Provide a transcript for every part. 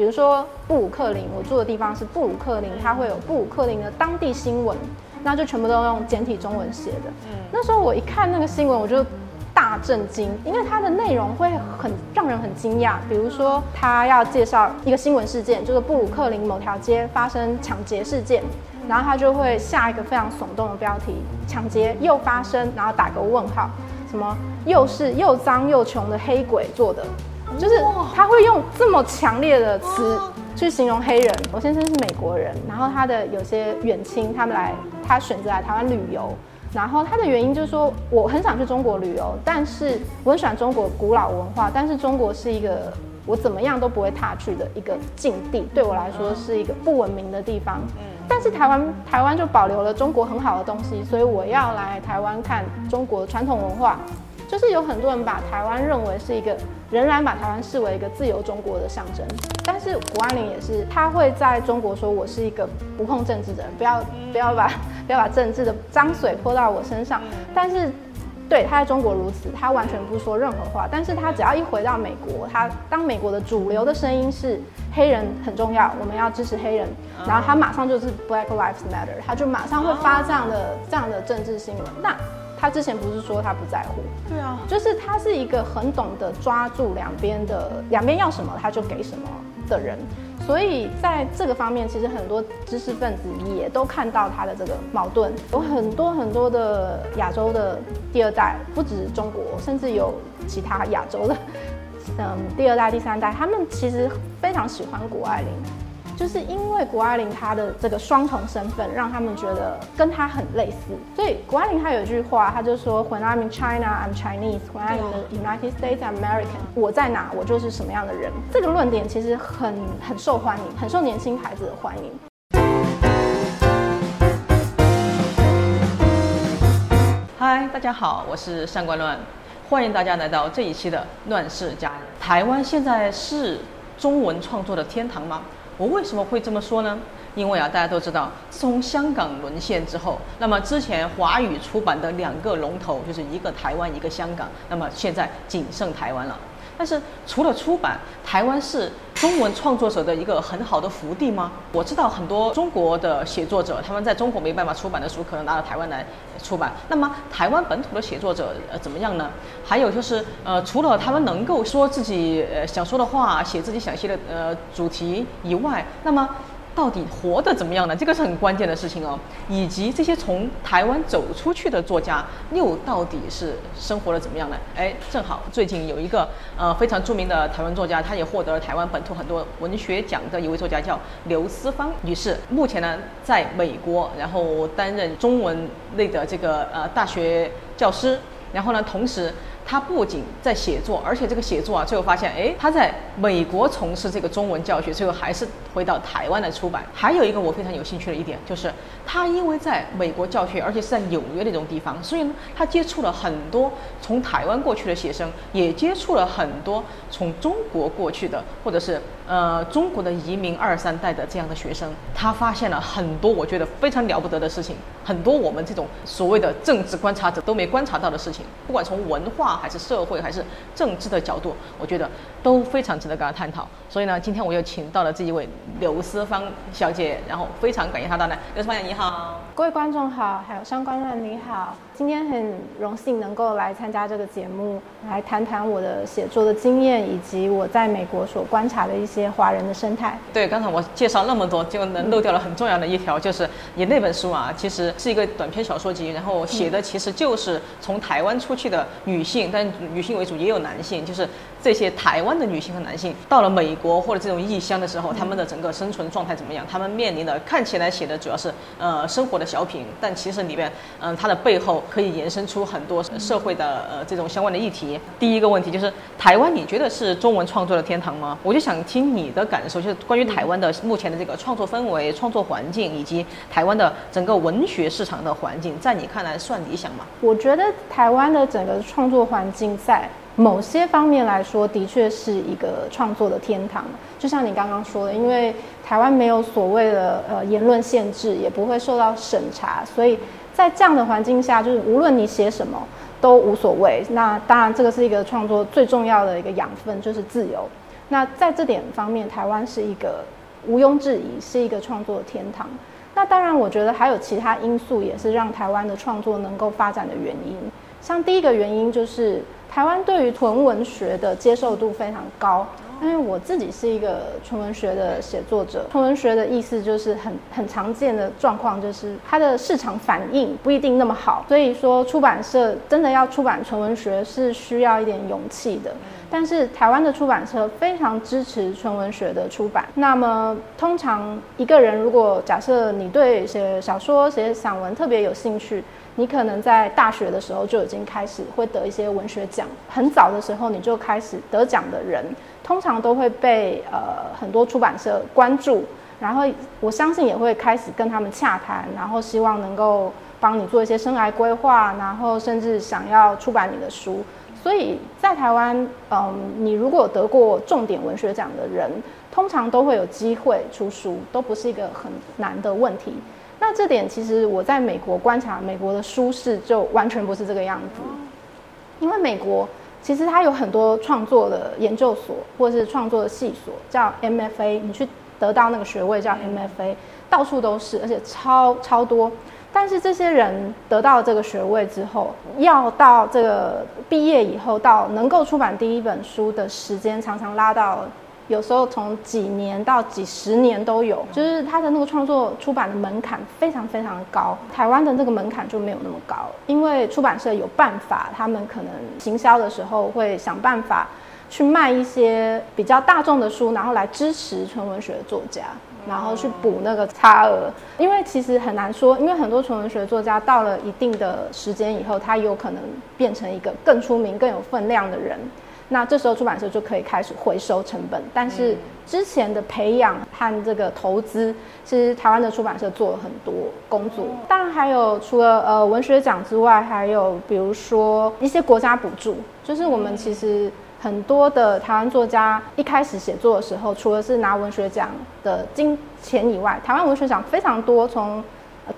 比如说布鲁克林，我住的地方是布鲁克林，它会有布鲁克林的当地新闻，那就全部都用简体中文写的。嗯，那时候我一看那个新闻，我就大震惊，因为它的内容会很让人很惊讶。比如说，他要介绍一个新闻事件，就是布鲁克林某条街发生抢劫事件，然后他就会下一个非常耸动的标题：抢劫又发生，然后打个问号，什么又是又脏又穷的黑鬼做的。就是他会用这么强烈的词去形容黑人。我先生是美国人，然后他的有些远亲他们来，他选择来台湾旅游，然后他的原因就是说，我很想去中国旅游，但是我很喜欢中国古老文化，但是中国是一个我怎么样都不会踏去的一个境地，对我来说是一个不文明的地方。嗯，但是台湾台湾就保留了中国很好的东西，所以我要来台湾看中国传统文化。就是有很多人把台湾认为是一个，仍然把台湾视为一个自由中国的象征。但是谷爱凌也是，他会在中国说我是一个不碰政治的人，不要不要把不要把政治的脏水泼到我身上。但是，对他在中国如此，他完全不说任何话。但是他只要一回到美国，他当美国的主流的声音是黑人很重要，我们要支持黑人，然后他马上就是 Black Lives Matter，他就马上会发这样的这样的政治新闻。那。他之前不是说他不在乎，对啊，就是他是一个很懂得抓住两边的，两边要什么他就给什么的人，所以在这个方面，其实很多知识分子也都看到他的这个矛盾，有很多很多的亚洲的第二代，不止中国，甚至有其他亚洲的，嗯，第二代、第三代，他们其实非常喜欢谷爱凌。就是因为谷爱凌她的这个双重身份，让他们觉得跟她很类似。所以谷爱凌她有一句话，她就说：“When I'm in China, I'm Chinese. When I'm in the United States, I'm American。我在哪，我就是什么样的人。”这个论点其实很很受欢迎，很受年轻孩子的欢迎。嗨，大家好，我是上官乱，欢迎大家来到这一期的《乱世佳人》。台湾现在是中文创作的天堂吗？我为什么会这么说呢？因为啊，大家都知道，自从香港沦陷之后，那么之前华语出版的两个龙头就是一个台湾，一个香港，那么现在仅剩台湾了。但是除了出版，台湾是中文创作者的一个很好的福地吗？我知道很多中国的写作者，他们在中国没办法出版的书，可能拿到台湾来出版。那么台湾本土的写作者呃怎么样呢？还有就是呃，除了他们能够说自己呃想说的话，写自己想写的呃主题以外，那么。到底活得怎么样呢？这个是很关键的事情哦。以及这些从台湾走出去的作家，又到底是生活的怎么样呢？哎，正好最近有一个呃非常著名的台湾作家，他也获得了台湾本土很多文学奖的一位作家，叫刘思芳女士。目前呢，在美国，然后担任中文类的这个呃大学教师，然后呢，同时。他不仅在写作，而且这个写作啊，最后发现，哎，他在美国从事这个中文教学，最后还是回到台湾来出版。还有一个我非常有兴趣的一点，就是他因为在美国教学，而且是在纽约那种地方，所以呢，他接触了很多从台湾过去的学生，也接触了很多从中国过去的，或者是呃中国的移民二三代的这样的学生。他发现了很多我觉得非常了不得的事情，很多我们这种所谓的政治观察者都没观察到的事情，不管从文化。还是社会还是政治的角度，我觉得都非常值得跟他探讨。所以呢，今天我又请到了这一位刘思芳小姐，然后非常感谢她到来。刘思芳姐你好，各位观众好，还有相关人你好。今天很荣幸能够来参加这个节目，来谈谈我的写作的经验，以及我在美国所观察的一些华人的生态。对，刚才我介绍那么多，就能漏掉了很重要的一条，就是你那本书啊，其实是一个短篇小说集，然后写的其实就是从台湾出去的女性，但女性为主，也有男性，就是这些台湾的女性和男性到了美国或者这种异乡的时候，他们的整个生存状态怎么样？他们面临的看起来写的主要是呃生活的小品，但其实里面嗯它的背后。可以延伸出很多社会的呃这种相关的议题。第一个问题就是台湾，你觉得是中文创作的天堂吗？我就想听你的感受，就是关于台湾的目前的这个创作氛围、创作环境，以及台湾的整个文学市场的环境，在你看来算理想吗？我觉得台湾的整个创作环境在某些方面来说，的确是一个创作的天堂。就像你刚刚说的，因为台湾没有所谓的呃言论限制，也不会受到审查，所以。在这样的环境下，就是无论你写什么都无所谓。那当然，这个是一个创作最重要的一个养分，就是自由。那在这点方面，台湾是一个毋庸置疑是一个创作的天堂。那当然，我觉得还有其他因素也是让台湾的创作能够发展的原因。像第一个原因就是台湾对于纯文学的接受度非常高。因为我自己是一个纯文学的写作者，纯文学的意思就是很很常见的状况，就是它的市场反应不一定那么好，所以说出版社真的要出版纯文学是需要一点勇气的。但是台湾的出版社非常支持纯文学的出版。那么通常一个人如果假设你对写小说、写散文特别有兴趣，你可能在大学的时候就已经开始会得一些文学奖，很早的时候你就开始得奖的人。通常都会被呃很多出版社关注，然后我相信也会开始跟他们洽谈，然后希望能够帮你做一些生涯规划，然后甚至想要出版你的书。所以在台湾，嗯，你如果得过重点文学奖的人，通常都会有机会出书，都不是一个很难的问题。那这点其实我在美国观察，美国的舒适就完全不是这个样子，因为美国。其实它有很多创作的研究所，或者是创作的系所，叫 MFA。你去得到那个学位叫 MFA，到处都是，而且超超多。但是这些人得到这个学位之后，要到这个毕业以后，到能够出版第一本书的时间，常常拉到。有时候从几年到几十年都有，就是他的那个创作出版的门槛非常非常高。台湾的那个门槛就没有那么高，因为出版社有办法，他们可能行销的时候会想办法去卖一些比较大众的书，然后来支持纯文学作家，然后去补那个差额。因为其实很难说，因为很多纯文学作家到了一定的时间以后，他有可能变成一个更出名、更有分量的人。那这时候出版社就可以开始回收成本，但是之前的培养和这个投资，其实台湾的出版社做了很多工作。当然还有除了呃文学奖之外，还有比如说一些国家补助，就是我们其实很多的台湾作家一开始写作的时候，除了是拿文学奖的金钱以外，台湾文学奖非常多，从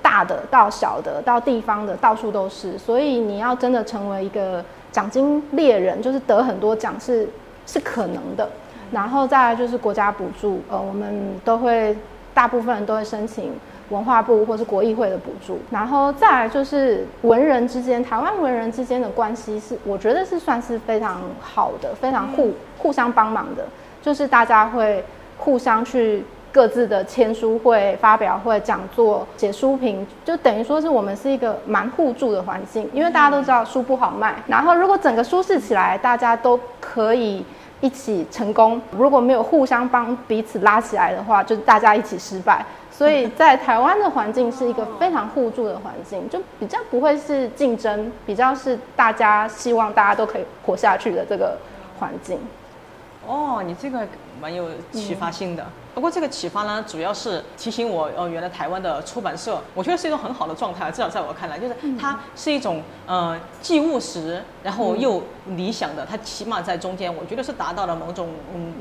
大的到小的到地方的到处都是，所以你要真的成为一个。奖金猎人就是得很多奖是是可能的，然后再来就是国家补助，呃，我们都会大部分人都会申请文化部或是国议会的补助，然后再来就是文人之间，台湾文人之间的关系是我觉得是算是非常好的，非常互互相帮忙的，就是大家会互相去。各自的签书会、发表会、讲座、写书评，就等于说是我们是一个蛮互助的环境。因为大家都知道书不好卖，然后如果整个舒适起来，大家都可以一起成功。如果没有互相帮彼此拉起来的话，就大家一起失败。所以在台湾的环境是一个非常互助的环境，就比较不会是竞争，比较是大家希望大家都可以活下去的这个环境。哦，你这个蛮有启发性的。不过这个启发呢，主要是提醒我，呃，原来台湾的出版社，我觉得是一种很好的状态。至少在我看来，就是它是一种呃既务实，然后又理想的。它起码在中间，我觉得是达到了某种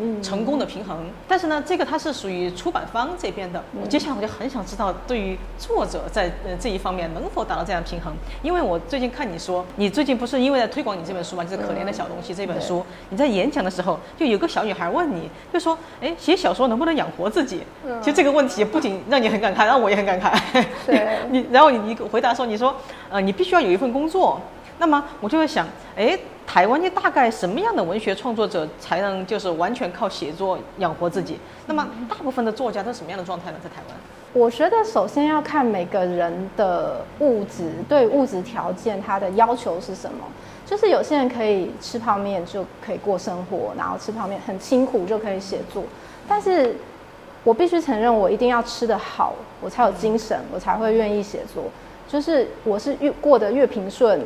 嗯成功的平衡。但是呢，这个它是属于出版方这边的。我接下来我就很想知道，对于作者在呃这一方面能否达到这样平衡？因为我最近看你说，你最近不是因为在推广你这本书嘛，就是《可怜的小东西》这本书，你在演讲的时候，就有个小女孩问你，就说，哎，写小说能不能养活自己，其实这个问题不仅让你很感慨，让我也很感慨。对，你然后你你回答说，你说，呃，你必须要有一份工作。那么我就会想，哎，台湾的大概什么样的文学创作者才能就是完全靠写作养活自己？那么大部分的作家都是什么样的状态呢？在台湾？我觉得首先要看每个人的物质对物质条件他的要求是什么。就是有些人可以吃泡面就可以过生活，然后吃泡面很辛苦就可以写作，但是。我必须承认，我一定要吃得好，我才有精神，我才会愿意写作。就是我是越过得越平顺，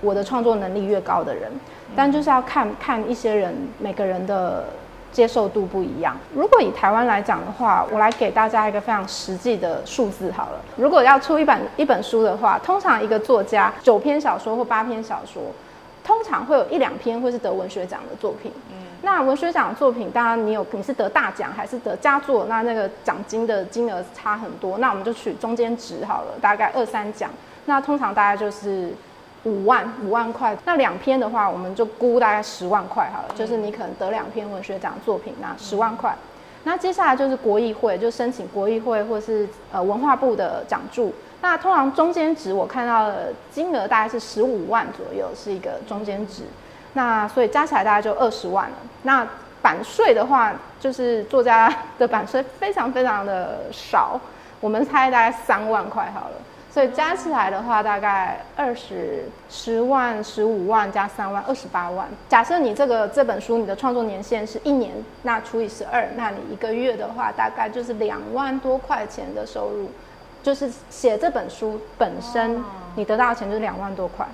我的创作能力越高的人。但就是要看看一些人，每个人的接受度不一样。如果以台湾来讲的话，我来给大家一个非常实际的数字好了。如果要出一本一本书的话，通常一个作家九篇小说或八篇小说，通常会有一两篇会是得文学奖的作品。嗯那文学奖的作品，当然你有你是得大奖还是得佳作，那那个奖金的金额差很多。那我们就取中间值好了，大概二三奖。那通常大概就是五万五万块，那两篇的话，我们就估大概十万块好了，就是你可能得两篇文学奖作品，那十万块。那接下来就是国议会，就申请国议会或是呃文化部的奖助。那通常中间值我看到的金额大概是十五万左右，是一个中间值。那所以加起来大概就二十万了。那版税的话，就是作家的版税非常非常的少，我们猜大概三万块好了。所以加起来的话，大概二十十万、十五万加三万，二十八万。假设你这个这本书你的创作年限是一年，那除以十二，那你一个月的话，大概就是两万多块钱的收入。就是写这本书本身，你得到的钱就是两万多块。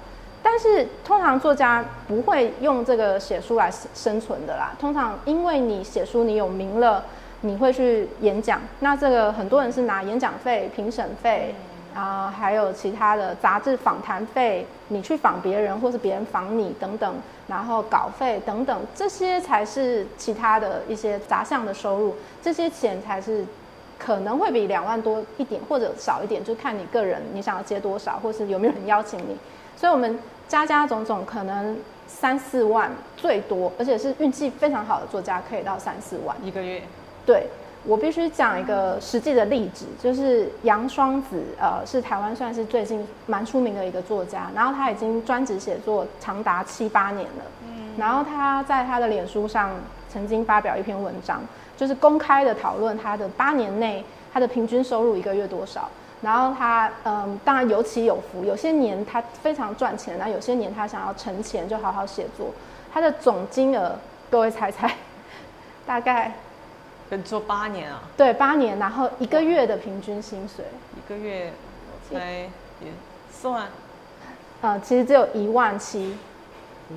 但是通常作家不会用这个写书来生存的啦。通常因为你写书你有名了，你会去演讲，那这个很多人是拿演讲费、评审费。啊，还有其他的杂志访谈费，你去访别人，或是别人访你等等，然后稿费等等，这些才是其他的一些杂项的收入，这些钱才是可能会比两万多一点或者少一点，就看你个人你想要接多少，或是有没有人邀请你。所以，我们加加种种，可能三四万最多，而且是运气非常好的作家，可以到三四万一个月。对。我必须讲一个实际的例子，就是杨双子，呃，是台湾算是最近蛮出名的一个作家，然后他已经专职写作长达七八年了，嗯，然后他在他的脸书上曾经发表一篇文章，就是公开的讨论他的八年内他的平均收入一个月多少，然后他，嗯，当然有起有伏，有些年他非常赚钱，那有些年他想要存钱就好好写作，他的总金额，各位猜猜，大概？做八年啊？对，八年，然后一个月的平均薪水，一个月才也算，呃，其实只有一万七，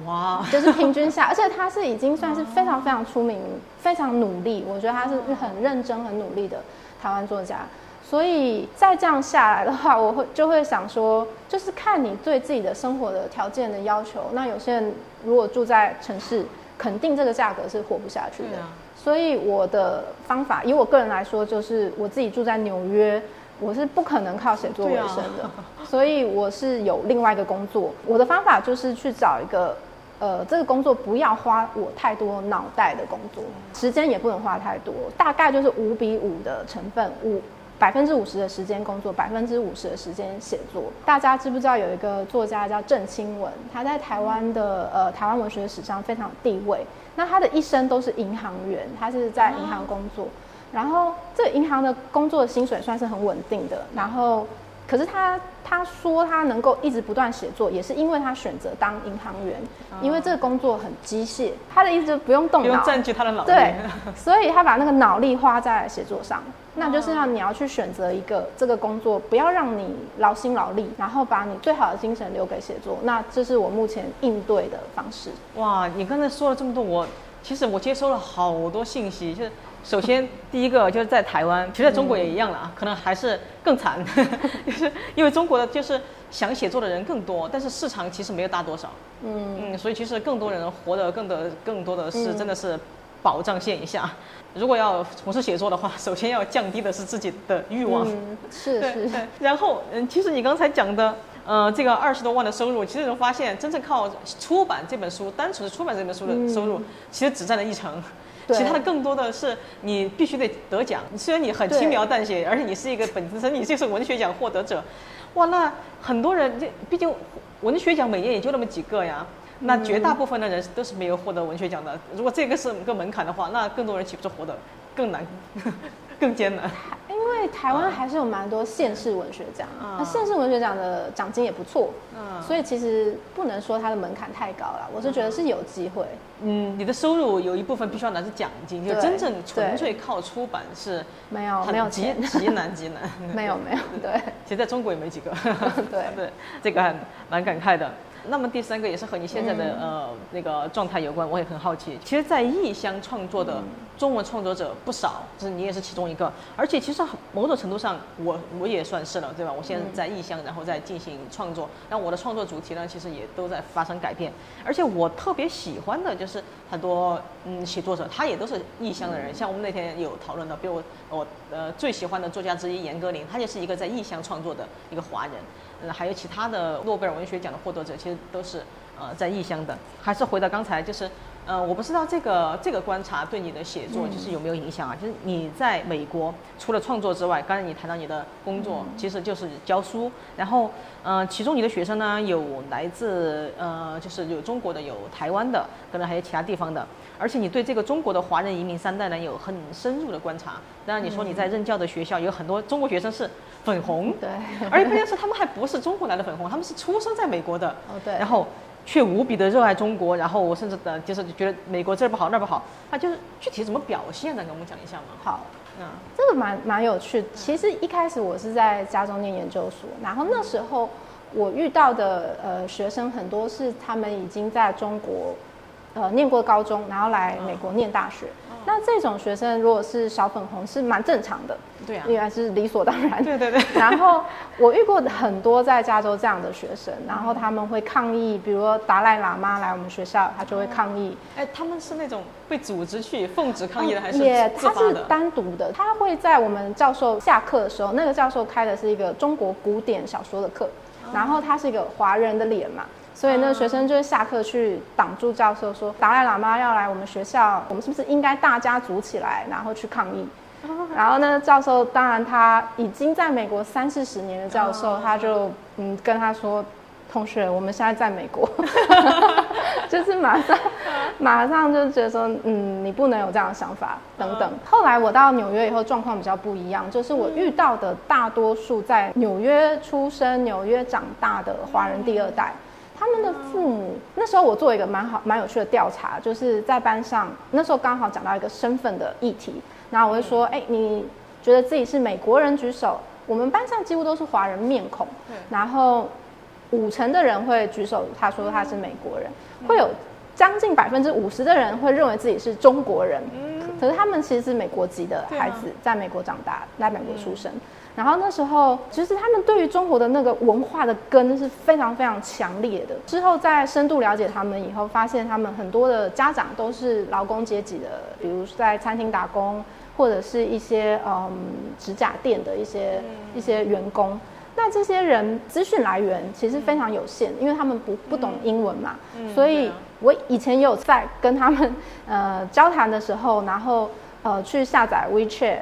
哇，就是平均下，而且他是已经算是非常非常出名、非常努力，我觉得他是很认真、很努力的台湾作家。所以再这样下来的话，我会就会想说，就是看你对自己的生活的条件的要求。那有些人如果住在城市，肯定这个价格是活不下去的。所以我的方法，以我个人来说，就是我自己住在纽约，我是不可能靠写作为生的，所以我是有另外一个工作。我的方法就是去找一个，呃，这个工作不要花我太多脑袋的工作，时间也不能花太多，大概就是五比五的成分，五百分之五十的时间工作，百分之五十的时间写作。大家知不知道有一个作家叫郑清文，他在台湾的呃台湾文学史上非常有地位。那他的一生都是银行员，他是在银行工作，然后这银行的工作的薪水算是很稳定的，然后。可是他他说他能够一直不断写作，也是因为他选择当银行员，因为这个工作很机械，他的意思不用动脑，不用占据他的脑力。对，所以他把那个脑力花在写作上，那就是要你要去选择一个这个工作，不要让你劳心劳力，然后把你最好的精神留给写作。那这是我目前应对的方式。哇，你刚才说了这么多，我其实我接收了好多信息，就是。首先，第一个就是在台湾，其实在中国也一样了啊，可能还是更惨，就是因为中国的就是想写作的人更多，但是市场其实没有大多少，嗯。嗯，所以其实更多人活得更的更多的是真的是保障线以下。如果要从事写作的话，首先要降低的是自己的欲望，是是，然后嗯，其实你刚才讲的，呃，这个二十多万的收入，其实能发现真正靠出版这本书，单纯的出版这本书的收入，其实只占了一成。其他的更多的是你必须得得奖，虽然你很轻描淡写，而且你是一个本身你就是文学奖获得者，哇，那很多人这毕竟文学奖每年也就那么几个呀，那绝大部分的人都是没有获得文学奖的。如果这个是个门槛的话，那更多人岂不是活得更难？更艰难，因为台湾还是有蛮多县市文学奖，那县市文学奖的奖金也不错，嗯，所以其实不能说它的门槛太高了，我是觉得是有机会。嗯，你的收入有一部分必须要拿着奖金，就真正纯粹靠出版是没有没有极极难极难，没有没有，对，其实在中国也没几个，对。对，这个还蛮感慨的。那么第三个也是和你现在的呃那个状态有关，我也很好奇。其实，在异乡创作的中文创作者不少，就是你也是其中一个。而且，其实某种程度上，我我也算是了，对吧？我现在在异乡，然后在进行创作。那我的创作主题呢，其实也都在发生改变。而且，我特别喜欢的就是很多嗯写作者，他也都是异乡的人。像我们那天有讨论的，比如我呃最喜欢的作家之一严歌苓，他也是一个在异乡创作的一个华人。呃还有其他的诺贝尔文学奖的获得者，其实都是呃在异乡的。还是回到刚才，就是呃，我不知道这个这个观察对你的写作就是有没有影响啊？就是你在美国除了创作之外，刚才你谈到你的工作其实就是教书，然后呃，其中你的学生呢有来自呃就是有中国的，有台湾的，可能还有其他地方的。而且你对这个中国的华人移民三代呢有很深入的观察。当然你说你在任教的学校有很多中国学生是粉红，对，而且关键是他们还不是中国来的粉红，他们是出生在美国的，哦对，然后却无比的热爱中国，然后我甚至的就是觉得美国这儿不好那儿不好，他就是具体怎么表现的，跟我们讲一下吗。好，嗯，这个蛮蛮有趣。其实一开始我是在加州念研究所，然后那时候我遇到的呃学生很多是他们已经在中国呃念过高中，然后来美国念大学。那这种学生如果是小粉红是蛮正常的，对啊，应该是理所当然。对对对。然后我遇过很多在加州这样的学生，然后他们会抗议，比如说达赖喇嘛来我们学校，他就会抗议。哎，他们是那种被组织去奉旨抗议的，还是也他是自发的？单独的，他会在我们教授下课的时候，那个教授开的是一个中国古典小说的课，然后他是一个华人的脸嘛。所以那个学生就会下课去挡住教授，说达赖喇嘛要来我们学校，我们是不是应该大家组起来，然后去抗议？然后呢，教授当然他已经在美国三四十年的教授，他就嗯跟他说，同学，我们现在在美国，就是马上马上就觉得说，嗯，你不能有这样的想法等等。后来我到纽约以后，状况比较不一样，就是我遇到的大多数在纽约出生、纽约长大的华人第二代。他们的父母那时候，我做一个蛮好、蛮有趣的调查，就是在班上那时候刚好讲到一个身份的议题，然后我就说：“哎，你觉得自己是美国人举手？”我们班上几乎都是华人面孔，然后五成的人会举手，他说他是美国人，会有将近百分之五十的人会认为自己是中国人，可是他们其实是美国籍的孩子，在美国长大，在美国出生。然后那时候，其实他们对于中国的那个文化的根是非常非常强烈的。之后在深度了解他们以后，发现他们很多的家长都是劳工阶级的，比如在餐厅打工，或者是一些嗯指甲店的一些一些员工。那这些人资讯来源其实非常有限，因为他们不不懂英文嘛。所以我以前也有在跟他们呃交谈的时候，然后呃去下载 WeChat。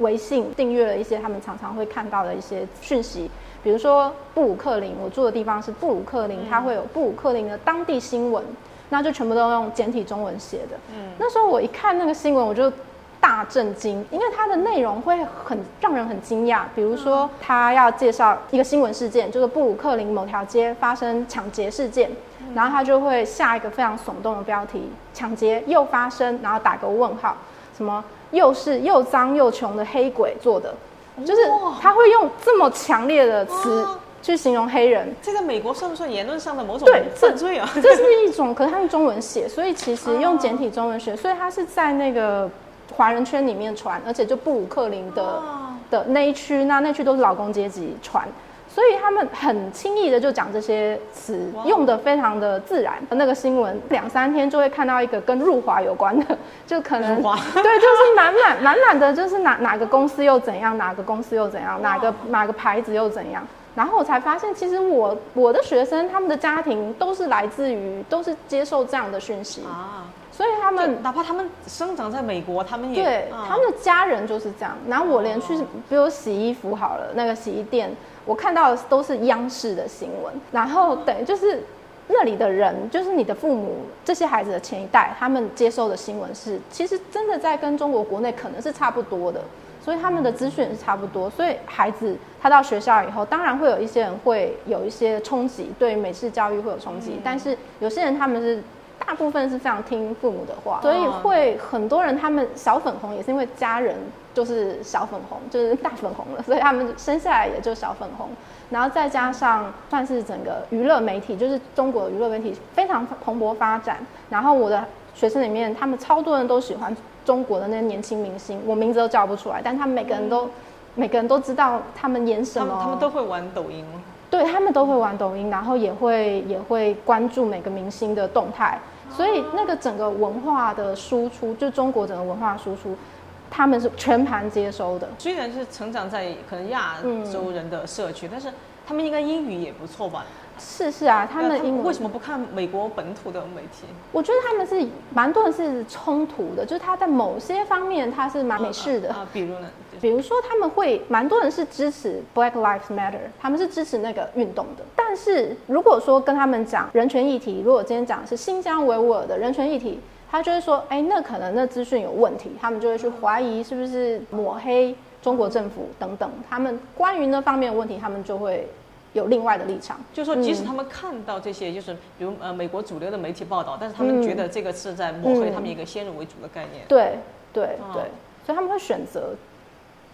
微信订阅了一些他们常常会看到的一些讯息，比如说布鲁克林，我住的地方是布鲁克林，它会有布鲁克林的当地新闻，那就全部都用简体中文写的。嗯，那时候我一看那个新闻，我就大震惊，因为它的内容会很让人很惊讶。比如说，他要介绍一个新闻事件，就是布鲁克林某条街发生抢劫事件，然后他就会下一个非常耸动的标题：抢劫又发生，然后打个问号，什么？又是又脏又穷的黑鬼做的，就是他会用这么强烈的词去形容黑人。这个美国算不算言论上的某种对犯罪啊？这是一种，可是他用中文写，所以其实用简体中文写，所以他是在那个华人圈里面传，而且就布鲁克林的的那一区，那那区都是劳工阶级传。所以他们很轻易的就讲这些词，用的非常的自然。那个新闻两三天就会看到一个跟入华有关的，就可能 对，就是满满满满的，就是哪 哪个公司又怎样，哪个公司又怎样，哪个哪个牌子又怎样。然后我才发现，其实我我的学生他们的家庭都是来自于，都是接受这样的讯息啊。所以他们哪怕他们生长在美国，他们也对他们的家人就是这样。然后我连去，比如洗衣服好了，那个洗衣店。我看到的都是央视的新闻，然后等于就是那里的人，就是你的父母这些孩子的前一代，他们接受的新闻是，其实真的在跟中国国内可能是差不多的，所以他们的资讯是差不多，所以孩子他到学校以后，当然会有一些人会有一些冲击，对美式教育会有冲击，但是有些人他们是。大部分是非常听父母的话，所以会很多人他们小粉红也是因为家人就是小粉红，就是大粉红了，所以他们生下来也就小粉红。然后再加上算是整个娱乐媒体，就是中国娱乐媒体非常蓬勃发展。然后我的学生里面，他们超多人都喜欢中国的那些年轻明星，我名字都叫不出来，但他们每个人都每个人都知道他们演什么，他们都会玩抖音？对他们都会玩抖音，然后也会也会关注每个明星的动态，所以那个整个文化的输出，就中国整个文化输出，他们是全盘接收的。虽然是成长在可能亚洲人的社区，但是他们应该英语也不错吧？是是啊，他们英文为什么不看美国本土的媒体？我觉得他们是蛮多人是冲突的，就是他在某些方面他是蛮美式的，啊，比如呢？比如说他们会蛮多人是支持 Black Lives Matter，他们是支持那个运动的。但是如果说跟他们讲人权议题，如果今天讲的是新疆维吾尔的人权议题，他就会说，哎，那可能那资讯有问题，他们就会去怀疑是不是抹黑中国政府等等。他们关于那方面的问题，他们就会有另外的立场。就是说，即使嗯他们看到这些，就是比如呃美国主流的媒体报道，但是他们觉得这个是在抹黑嗯他们一个先入为主的概念。对对哦对，所以他们会选择，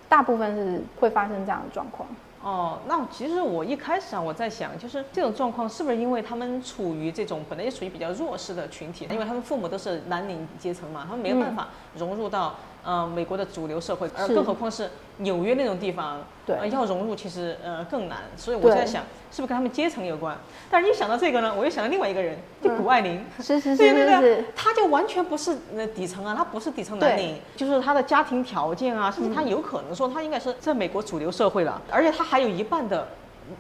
大部分是会发生这样的状况。哦，那其实我一开始啊，我在想，就是这种状况是不是因为他们处于这种本来就属于比较弱势的群体，因为他们父母都是蓝领阶层嘛，他们没有办法融入到、呃美国的主流社会，而更何况是纽约那种地方，对。呃要融入其实呃更难，所以我对。在想，是不是跟他们阶层有关？但是一想到这个呢，我又想到另外一个人，就谷爱凌。是是。是对对是是。对，，他就完全不是那底层啊，他不是底层蓝领，就是他的家庭条件啊，甚至他有可能说他应该是在美国主流社会了，而且他还有一半的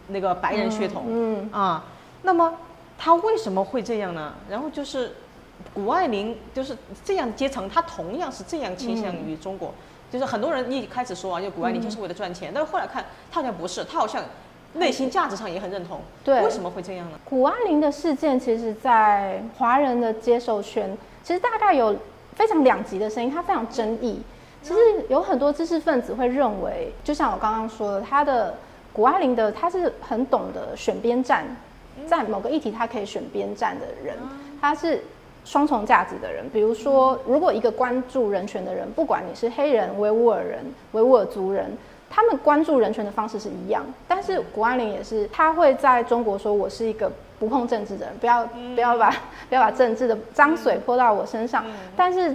那个白人血统，嗯，啊，那么他为什么会这样呢？然后就是谷爱凌就是这样阶层，他同样是这样倾向于中国，就是很多人一开始说啊，就谷爱凌就是为了赚钱，但是后来看他好像不是，他好像内心价值上也很认同，对为什么会这样呢？谷爱凌的事件，其实，在华人的接受圈，其实大概有非常两极的声音，它非常争议。其实有很多知识分子会认为，就像我刚刚说的，他的谷爱凌的，他是很懂得选边站，在某个议题他可以选边站的人，他是双重价值的人。比如说，如果一个关注人权的人，不管你是黑人、维吾尔人、维吾尔族人，他们关注人权的方式是一样，但是谷爱凌也是，他会在中国说我是一个不碰政治的人，不要不要把 不要把政治的脏水泼到我身上。但是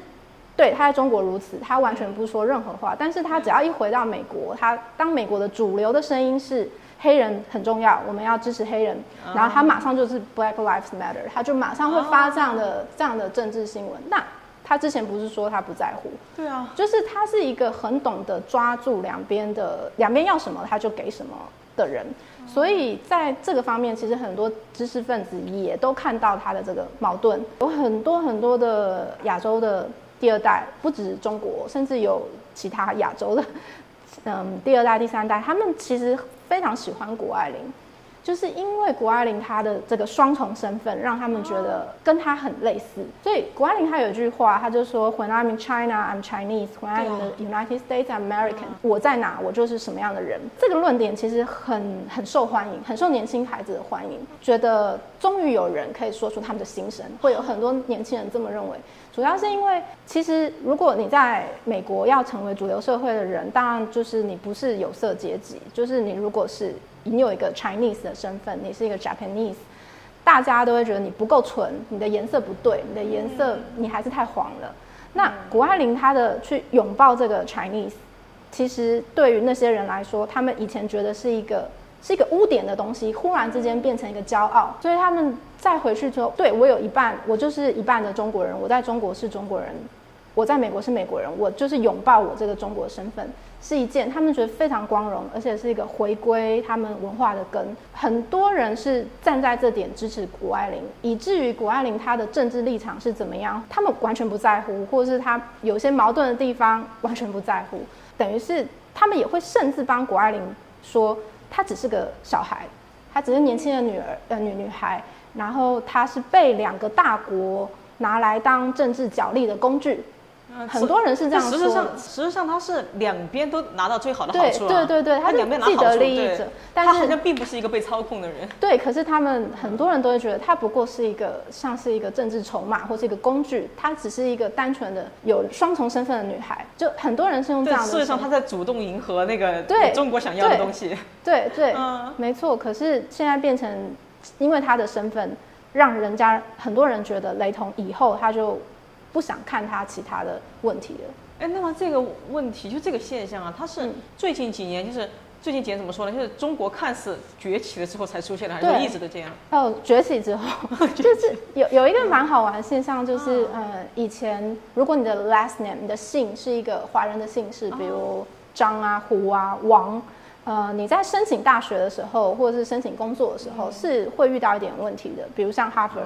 对他在中国如此，他完全不说任何话。但是他只要一回到美国，他当美国的主流的声音是黑人很重要，我们要支持黑人，然后他马上就是 Black Lives Matter，他就马上会发这样的这样的政治新闻。那他之前不是说他不在乎，对啊，就是他是一个很懂得抓住两边的两边要什么他就给什么的人，所以在这个方面，其实很多知识分子也都看到他的这个矛盾，有很多很多的亚洲的第二代，不止中国，甚至有其他亚洲的，嗯，第二代、第三代，他们其实非常喜欢谷爱凌。就是因为谷爱凌她的这个双重身份，让他们觉得跟她很类似。所以谷爱凌她有一句话，她就说：“When I'm in China, I'm Chinese. When I'm in the United States, I'm American。我在哪，我就是什么样的人。”这个论点其实很很受欢迎，很受年轻孩子的欢迎。觉得终于有人可以说出他们的心声，会有很多年轻人这么认为。主要是因为，其实如果你在美国要成为主流社会的人，当然就是你不是有色阶级，就是你如果是你有一个 Chinese 的身份，你是一个 Japanese，大家都会觉得你不够纯，你的颜色不对，你的颜色你还是太黄了。那谷爱凌她的去拥抱这个 Chinese，其实对于那些人来说，他们以前觉得是一个是一个污点的东西，忽然之间变成一个骄傲，所以他们再回去之后，对我有一半，我就是一半的中国人，我在中国是中国人，我在美国是美国人，我就是拥抱我这个中国身份，是一件他们觉得非常光荣，而且是一个回归他们文化的根。很多人是站在这点支持谷爱凌，以至于谷爱凌她的政治立场是怎么样，他们完全不在乎，或是她有些矛盾的地方完全不在乎，等于是他们也会甚至帮谷爱凌说，她只是个小孩，她只是年轻的女儿呃女女孩，然后她是被两个大国拿来当政治角力的工具。嗯很多人是这样事实上，说的。实际上他是两边都拿到最好的好处啊。对对对，他他两边拿好处，但是他好像并不是一个被操控的人。对，可是他们很多人都会觉得他不过是一个像是一个政治筹码或是一个工具，她只是一个单纯的有双重身份的女孩，就很多人是用这，样的。事实上他在主动迎合那个对中国想要的东西。对对，嗯没错。可是现在变成，因为她的身份，让人家很多人觉得雷同，以后他就不想看他其他的问题了。哎，那么这个问题就这个现象啊，它是嗯最近几年，就是最近几年怎么说呢？就是中国看似崛起了之后才出现的，还是一直都这样？哦，崛起之后，就是有有一个蛮好玩的现象，就是呃，以前如果你的 last name，你的姓是一个华人的姓氏，比如张啊、胡啊、王，呃，你在申请大学的时候，或者是申请工作的时候，是会遇到一点问题的。比如像哈佛，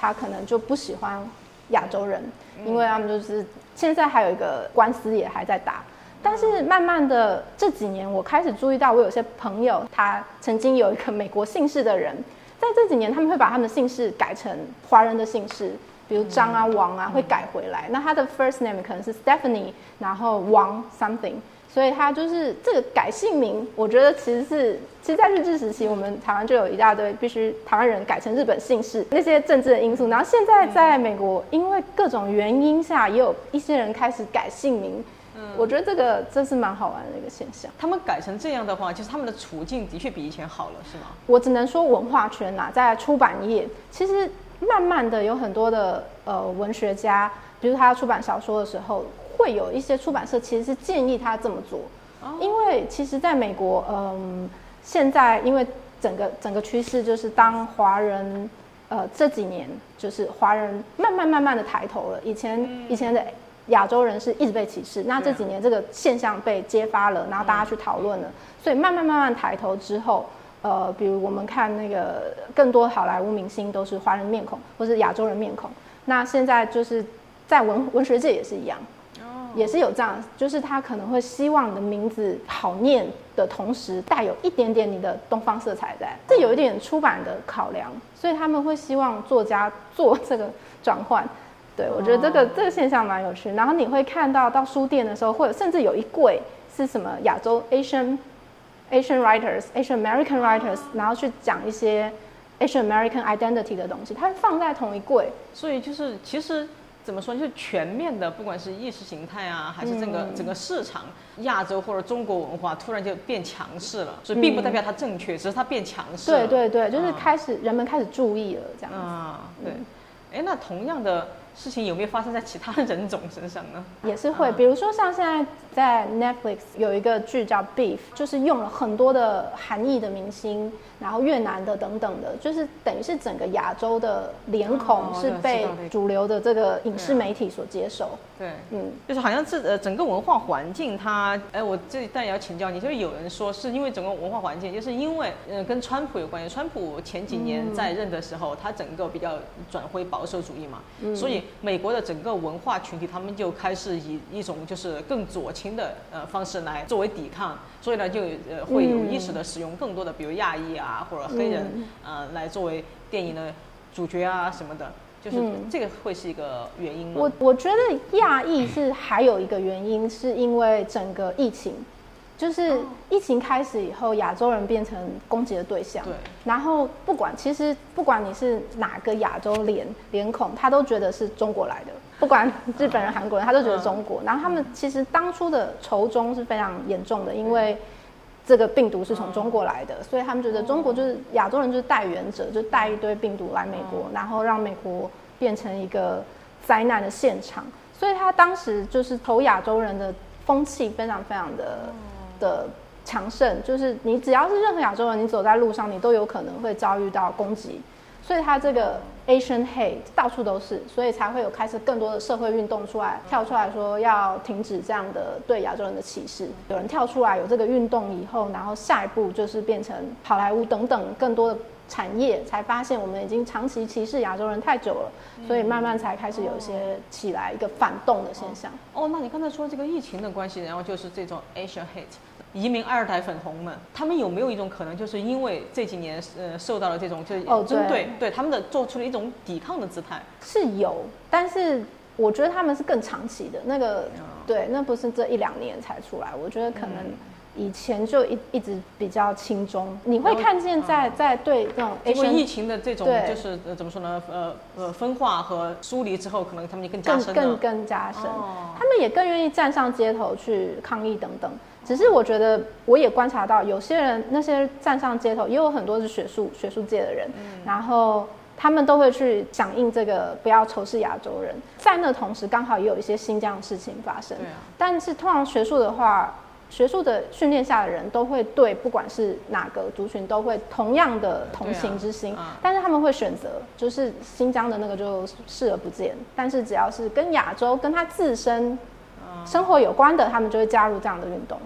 他可能就不喜欢亚洲人，因为他们就是现在还有一个官司也还在打。但是慢慢的这几年，我开始注意到，我有些朋友他曾经有一个美国姓氏的人，在这几年他们会把他们的姓氏改成华人的姓氏，比如张啊、王啊，会改回来。那他的 first name 可能是 Stephanie，然后王 something，所以他就是这个改姓名，我觉得其实是，其实，在日治时期，我们台湾就有一大堆必须台湾人改成日本姓氏那些政治的因素，然后现在在美国，因为各种原因下，也有一些人开始改姓名。嗯我觉得这个真是蛮好玩的一个现象。他们改成这样的话，就是他们的处境的确比以前好了，是吗？我只能说文化圈呐，在出版业，其实慢慢的有很多的呃文学家，比如他要出版小说的时候，会有一些出版社其实是建议他这么做，因为其实在美国，嗯，现在因为整个整个趋势就是当华人，呃，这几年就是华人慢慢慢慢的抬头了，以前以前的。亚洲人是一直被歧视，那这几年这个现象被揭发了，然后大家去讨论了，所以慢慢慢慢抬头之后，呃，比如我们看那个更多好莱坞明星都是华人面孔或是亚洲人面孔，那现在就是在文文学界也是一样，也是有这样，就是他可能会希望你的名字好念的同时带有一点点你的东方色彩在，这有一点出版的考量，所以他们会希望作家做这个转换。对，我觉得这个这个现象蛮有趣。然后你会看到到书店的时候，或者甚至有一柜是什么亚洲 Asian Asian writers Asian American writers，然后去讲一些 Asian American identity 的东西，它放在同一柜。所以就是其实怎么说，就是全面的，不管是意识形态啊，还是整个整个市场，亚洲或者中国文化突然就变强势了。所以并不代表它正确，只是它变强势了。对对对，就是开始人们开始注意了这样子。啊，对。哎，那同样的。事情有没有发生在其他人种身上呢？也是会，比如说像现在在 Netflix 有一个剧叫《Beef》，就是用了很多的韩裔的明星，然后越南的等等的，就是等于是整个亚洲的脸孔是被主流的这个影视媒体所接受。对，嗯，就是好像这呃整个文化环境，它，哎，我这里但也要请教你，就是有人说是因为整个文化环境，就是因为呃跟川普有关系，川普前几年在任的时候，他整个比较转回保守主义嘛，所以美国的整个文化群体，他们就开始以一种就是更左倾的呃方式来作为抵抗，所以呢就呃会有意识的使用更多的比如亚裔啊或者黑人呃来作为电影的主角啊什么的。就是这个会是一个原因吗？我我觉得亚裔是还有一个原因，是因为整个疫情，就是疫情开始以后，亚洲人变成攻击的对象。对。然后不管其实不管你是哪个亚洲脸脸孔，他都觉得是中国来的。不管日本人、韩国人，他都觉得中国。然后他们其实当初的仇中是非常严重的，因为。这个病毒是从中国来的，所以他们觉得中国就是亚洲人就是带源者，就带一堆病毒来美国，然后让美国变成一个灾难的现场。所以他当时就是投亚洲人的风气非常非常的的强盛，就是你只要是任何亚洲人，你走在路上，你都有可能会遭遇到攻击。所以他这个 Asian hate 到处都是，所以才会有开始更多的社会运动出来，跳出来说要停止这样的对亚洲人的歧视。有人跳出来有这个运动以后，然后下一步就是变成好莱坞等等更多的产业，才发现我们已经长期歧视亚洲人太久了，所以慢慢才开始有一些起来一个反动的现象。哦，那你刚才说这个疫情的关系，然后就是这种 Asian hate。移民二代粉红们，他们有没有一种可能，就是因为这几年呃受到了这种就是针对对他们的做出了一种抵抗的姿态？是有，但是我觉得他们是更长期的那个，对，那不是这一两年才出来。我觉得可能以前就一一直比较轻中。你会看见在在对这种因为疫情的这种就是怎么说呢？呃呃分化和疏离之后，可能他们就更加深更更加深。他们也更愿意站上街头去抗议等等。只是我觉得，我也观察到有些人，那些站上街头，也有很多是学术学术界的人，然后他们都会去响应这个不要仇视亚洲人。在那同时，刚好也有一些新疆的事情发生。但是通常学术的话，学术的训练下的人都会对不管是哪个族群都会同样的同情之心，但是他们会选择，就是新疆的那个就视而不见。但是只要是跟亚洲跟他自身生活有关的，他们就会加入这样的运动。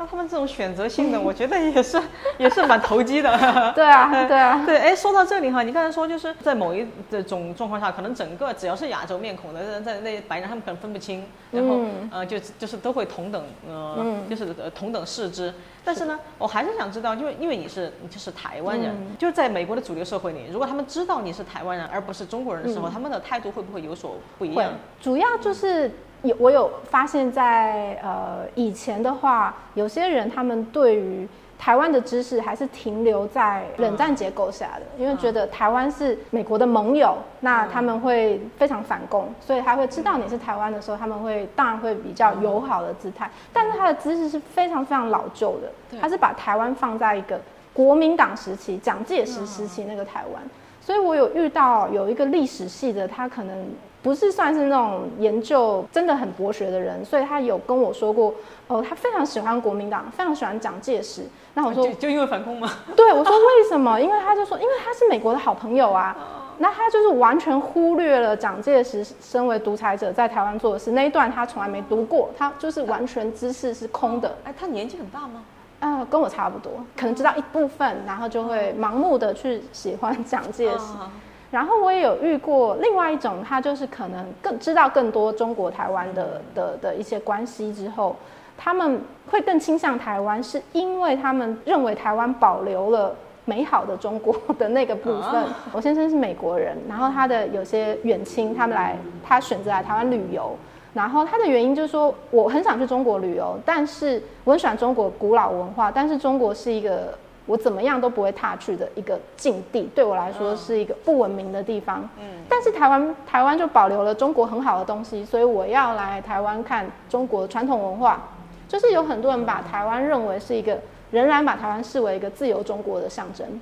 那他们这种选择性的，我觉得也是也是蛮投机的。对啊，对啊，对。哎，说到这里哈，你刚才说就是在某一这种状况下，可能整个只要是亚洲面孔的，在那白人他们可能分不清，然后呃就就是都会同等呃就是同等视之。但是呢，我还是想知道，因为因为你是就是台湾人，就是在美国的主流社会里，如果他们知道你是台湾人而不是中国人的时候，他们的态度会不会有所不一样？主要就是。有我有发现，在呃以前的话，有些人他们对于台湾的知识还是停留在冷战结构下的，因为觉得台湾是美国的盟友，那他们会非常反攻，所以他会知道你是台湾的时候，他们会当然会比较友好的姿态，但是他的姿势是非常非常老旧的，他是把台湾放在一个国民党时期、蒋介石时期那个台湾，所以我有遇到有一个历史系的，他可能。不是算是那种研究真的很博学的人，所以他有跟我说过，哦，他非常喜欢国民党，非常喜欢蒋介石。那我说，就因为反共吗？对，我说为什么？因为他就说，因为他是美国的好朋友啊。那他就是完全忽略了蒋介石身为独裁者在台湾做的事那一段，他从来没读过，他就是完全知识是空的。哎，他年纪很大吗？啊，跟我差不多，可能知道一部分，然后就会盲目的去喜欢蒋介石。然后我也有遇过另外一种，他就是可能更知道更多中国台湾的的的一些关系之后，他们会更倾向台湾，是因为他们认为台湾保留了美好的中国的那个部分。我先生是美国人，然后他的有些远亲他们来，他选择来台湾旅游，然后他的原因就是说，我很想去中国旅游，但是我很喜欢中国古老文化，但是中国是一个。我怎么样都不会踏去的一个境地，对我来说是一个不文明的地方。嗯，但是台湾台湾就保留了中国很好的东西，所以我要来台湾看中国传统文化。就是有很多人把台湾认为是一个，仍然把台湾视为一个自由中国的象征。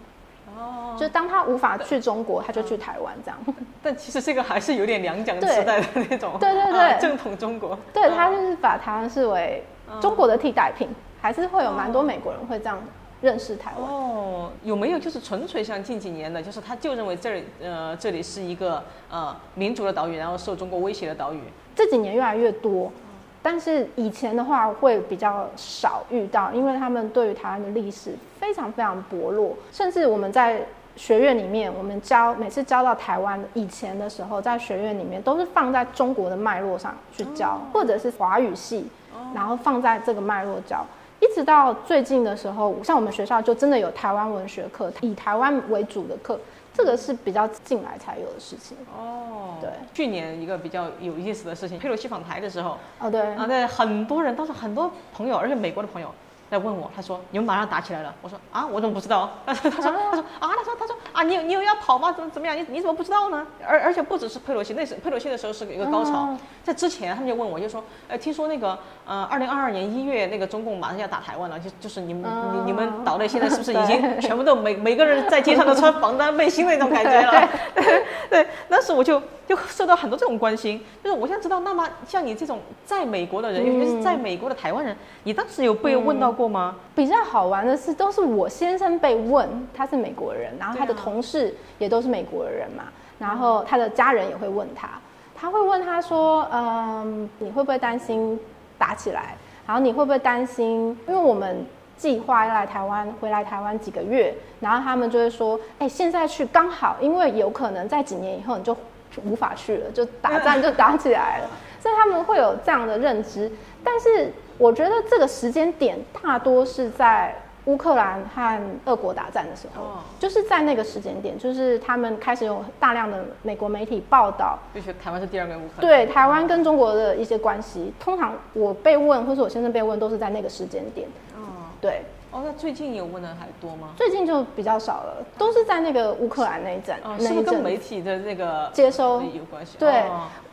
哦，就当他无法去中国，他就去台湾这样。但其实这个还是有点两蒋时代的那种。对对对，正统中国。对他就是把台湾视为中国的替代品，还是会有蛮多美国人会这样。认识台湾哦，有没有就是纯粹像近几年的，就是他就认为这里呃这里是一个呃民族的岛屿，然后受中国威胁的岛屿。这几年越来越多，但是以前的话会比较少遇到，因为他们对于台湾的历史非常非常薄弱，甚至我们在学院里面，我们教每次教到台湾以前的时候，在学院里面都是放在中国的脉络上去教，或者是华语系，然后放在这个脉络教。一直到最近的时候，像我们学校就真的有台湾文学课，以台湾为主的课，这个是比较近来才有的事情。哦，对，去年一个比较有意思的事情，佩洛西访台的时候，哦对，啊对，很多人，当时很多朋友，而且美国的朋友。在问我，他说你们马上打起来了。我说啊，我怎么不知道？他说他说他说啊，他说他说啊，你你有要跑吗？怎么怎么样？你你怎么不知道呢？而而且不只是佩洛西，那是佩洛西的时候是一个高潮，在之前他们就问我，就说，呃，听说那个呃，二零二二年一月那个中共马上要打台湾了，就就是你们你你们岛内现在是不是已经全部都每每个人在街上都穿防弹背心那种感觉了？对，当时我就就受到很多这种关心，就是我想知道，那么像你这种在美国的人，尤其是在美国的台湾人，你当时有被问到？过吗？比较好玩的是，都是我先生被问，他是美国人，然后他的同事也都是美国人嘛，然后他的家人也会问他，他会问他说：“嗯，你会不会担心打起来？然后你会不会担心？因为我们计划要来台湾，回来台湾几个月，然后他们就会说：，哎，现在去刚好，因为有可能在几年以后你就无法去了，就打仗就打起来了，所以他们会有这样的认知，但是。我觉得这个时间点大多是在乌克兰和俄国打战的时候，就是在那个时间点，就是他们开始有大量的美国媒体报道，就觉得台湾是第二个乌克兰。对台湾跟中国的一些关系，通常我被问或是我先生被问，都是在那个时间点。哦，对。哦，那最近有问的还多吗？最近就比较少了，都是在那个乌克兰那一阵。哦，是不是跟媒体的那个接收有关系？对。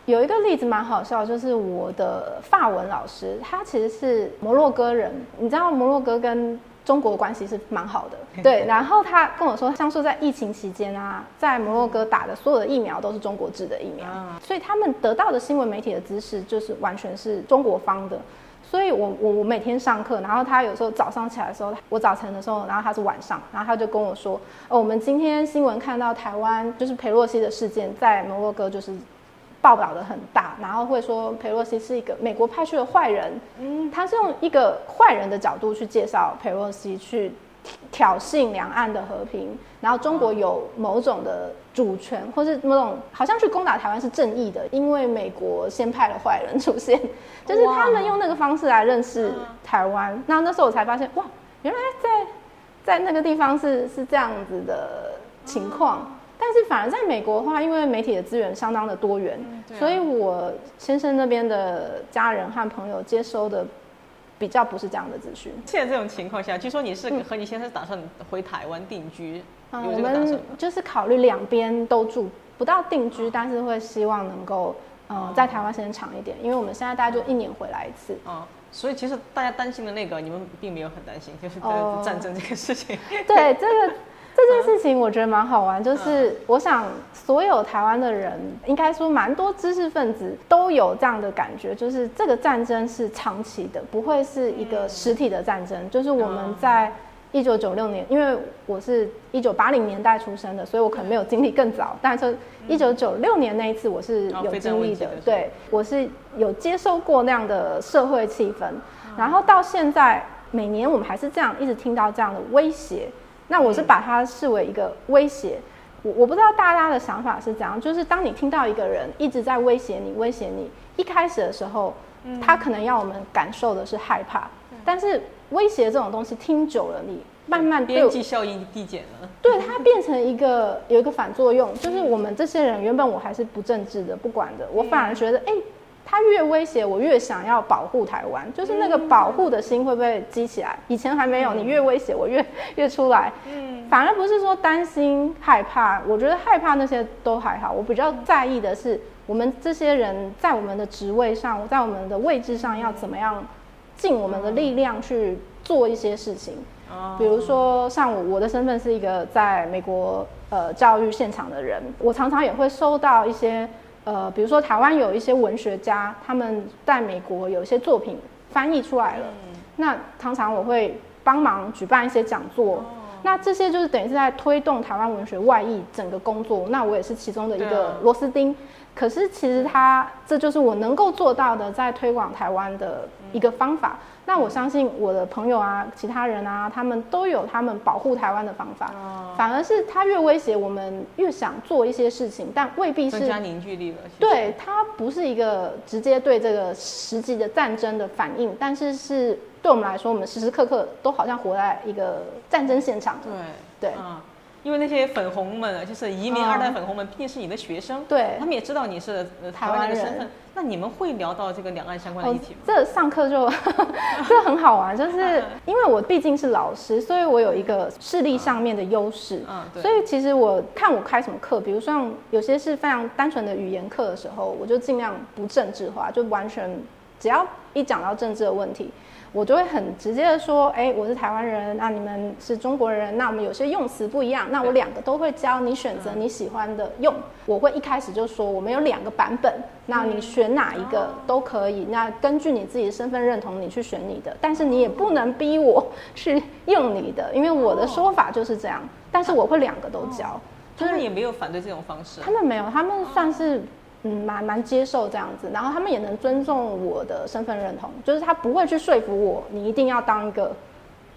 有一个例子蛮好笑，就是我的法文老师，他其实是摩洛哥人。你知道摩洛哥跟中国关系是蛮好的，对。然后他跟我说，像说在疫情期间啊，在摩洛哥打的所有的疫苗都是中国制的疫苗，所以他们得到的新闻媒体的知识就是完全是中国方的。所以我我我每天上课，然后他有时候早上起来的时候，我早晨的时候，然后他是晚上，然后他就跟我说，哦，我们今天新闻看到台湾就是裴洛西的事件在摩洛哥就是。报道的很大，然后会说佩洛西是一个美国派去的坏人，嗯，他是用一个坏人的角度去介绍佩洛西，去挑衅两岸的和平，然后中国有某种的主权，或是某种好像去攻打台湾是正义的，因为美国先派了坏人出现，就是他们用那个方式来认识台湾。那那时候我才发现，哇，原来在在那个地方是是这样子的情况。但是反而在美国的话，因为媒体的资源相当的多元，所以我先生那边的家人和朋友接收的比较不是这样的资讯。现在这种情况下，据说你是和你先生打算回台湾定居，嗯，我们就是考虑两边都住，不到定居，但是会希望能够呃在台湾时间长一点，因为我们现在大概就一年回来一次。啊，所以其实大家担心的那个，你们并没有很担心，就是战争这个事情。对这个。这件事情我觉得蛮好玩，就是我想所有台湾的人，应该说蛮多知识分子都有这样的感觉，就是这个战争是长期的，不会是一个实体的战争。就是我们在一九九六年，因为我是一九八零年代出生的，所以我可能没有经历更早，但是一九九六年那一次我是有经历的，对我是有接受过那样的社会气氛，然后到现在每年我们还是这样一直听到这样的威胁。那我是把它视为一个威胁，我我不知道大家的想法是怎样，就是当你听到一个人一直在威胁你，威胁你，一开始的时候，他可能要我们感受的是害怕，但是威胁这种东西听久了，你慢慢边际效应递减了，对它变成一个有一个反作用，就是我们这些人原本我还是不政治的，不管的，我反而觉得哎。他越威胁我，越想要保护台湾，就是那个保护的心会不会激起来？以前还没有，你越威胁我，越越出来。嗯，反而不是说担心害怕，我觉得害怕那些都还好。我比较在意的是，我们这些人在我们的职位上，在我们的位置上，要怎么样尽我们的力量去做一些事情。比如说像我，我的身份是一个在美国呃教育现场的人，我常常也会收到一些。呃，比如说台湾有一些文学家，他们在美国有一些作品翻译出来了，那常常我会帮忙举办一些讲座，那这些就是等于是在推动台湾文学外溢整个工作，那我也是其中的一个螺丝钉。可是其实它这就是我能够做到的，在推广台湾的一个方法。那我相信我的朋友啊，其他人啊，他们都有他们保护台湾的方法。反而是他越威胁我们，越想做一些事情，但未必是增加凝聚力了。对，它不是一个直接对这个实际的战争的反应，但是是对我们来说，我们时时刻刻都好像活在一个战争现场。对对。因为那些粉红们，就是移民二代粉红们，毕竟是你的学生，对他们也知道你是台湾人的身份。那你们会聊到这个两岸相关的议题吗？这上课就 这很好玩，就是 因为我毕竟是老师，所以我有一个视力上面的优势。嗯，对。所以其实我看我开什么课，比如像有些是非常单纯的语言课的时候，我就尽量不政治化，就完全只要一讲到政治的问题。我就会很直接的说，哎，我是台湾人，那你们是中国人，那我们有些用词不一样，那我两个都会教你选择你喜欢的用。我会一开始就说，我们有两个版本，那你选哪一个都可以。那根据你自己的身份认同，你去选你的，但是你也不能逼我 去用你的，因为我的说法就是这样。但是我会两个都教，他们也没有反对这种方式。他们没有，他们算是。嗯，蛮蛮接受这样子，然后他们也能尊重我的身份认同，就是他不会去说服我，你一定要当一个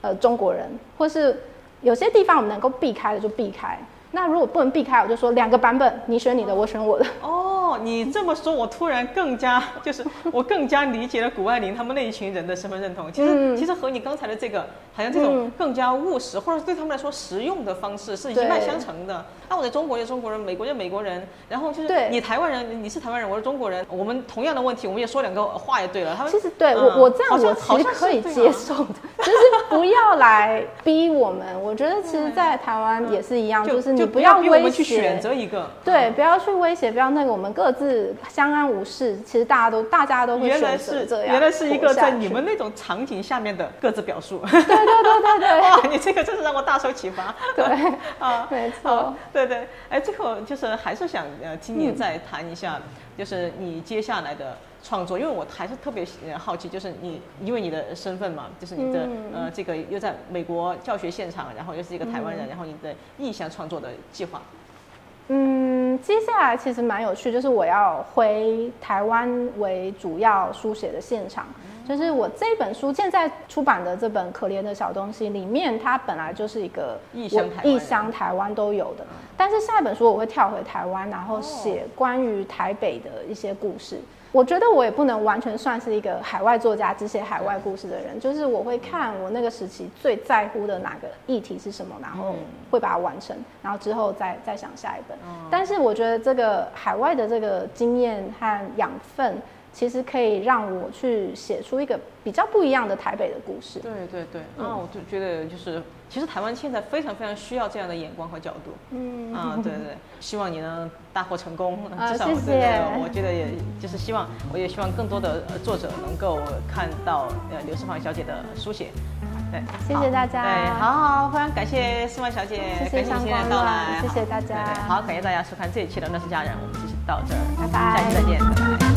呃中国人，或是有些地方我们能够避开的就避开。那如果不能避开，我就说两个版本，你选你的，我选我的。哦，你这么说，我突然更加就是我更加理解了谷爱凌他们那一群人的身份认同。其实其实和你刚才的这个好像这种更加务实，或者对他们来说实用的方式是一脉相承的。那我在中国就中国人，美国就美国人，然后就是你台湾人，你是台湾人，我是中国人，我们同样的问题，我们也说两个话也对了。他们其实对我我这样我其实可以接受的，就是不要来逼我们。我觉得其实，在台湾也是一样，就是。就不要威胁，选择一个对，不要去威胁，不要那个，我们各自相安无事。其实大家都，大家都会原来是这样，原来是一个在你们那种场景下面的各自表述。对对对对对，哇，你这个真是让我大受启发。对啊，没错，对对。哎，最后就是还是想呃，听你再谈一下，就是你接下来的。创作，因为我还是特别好奇，就是你因为你的身份嘛，就是你的呃这个又在美国教学现场，然后又是一个台湾人，然后你的意向创作的计划。嗯，嗯，接下来其实蛮有趣，就是我要回台湾为主要书写的现场。就是我这本书现在出版的这本《可怜的小东西》里面，它本来就是一个异乡台异乡台湾都有的。但是下一本书我会跳回台湾，然后写关于台北的一些故事。我觉得我也不能完全算是一个海外作家，只写海外故事的人。就是我会看我那个时期最在乎的哪个议题是什么，然后会把它完成，然后之后再再想下一本。但是我觉得这个海外的这个经验和养分。其实可以让我去写出一个比较不一样的台北的故事。对对对，啊，我就觉得就是，其实台湾现在非常非常需要这样的眼光和角度。嗯啊，对对，希望你能大获成功。啊，谢谢。我觉得也就是希望，我也希望更多的作者能够看到呃刘世芳小姐的书写。对，谢谢大家。对，好好，非常感谢世芳小姐，谢谢今天到来，谢谢大家。好，感谢大家收看这一期的《乱世佳人》，我们继续到这儿，拜拜，下期再见，拜拜。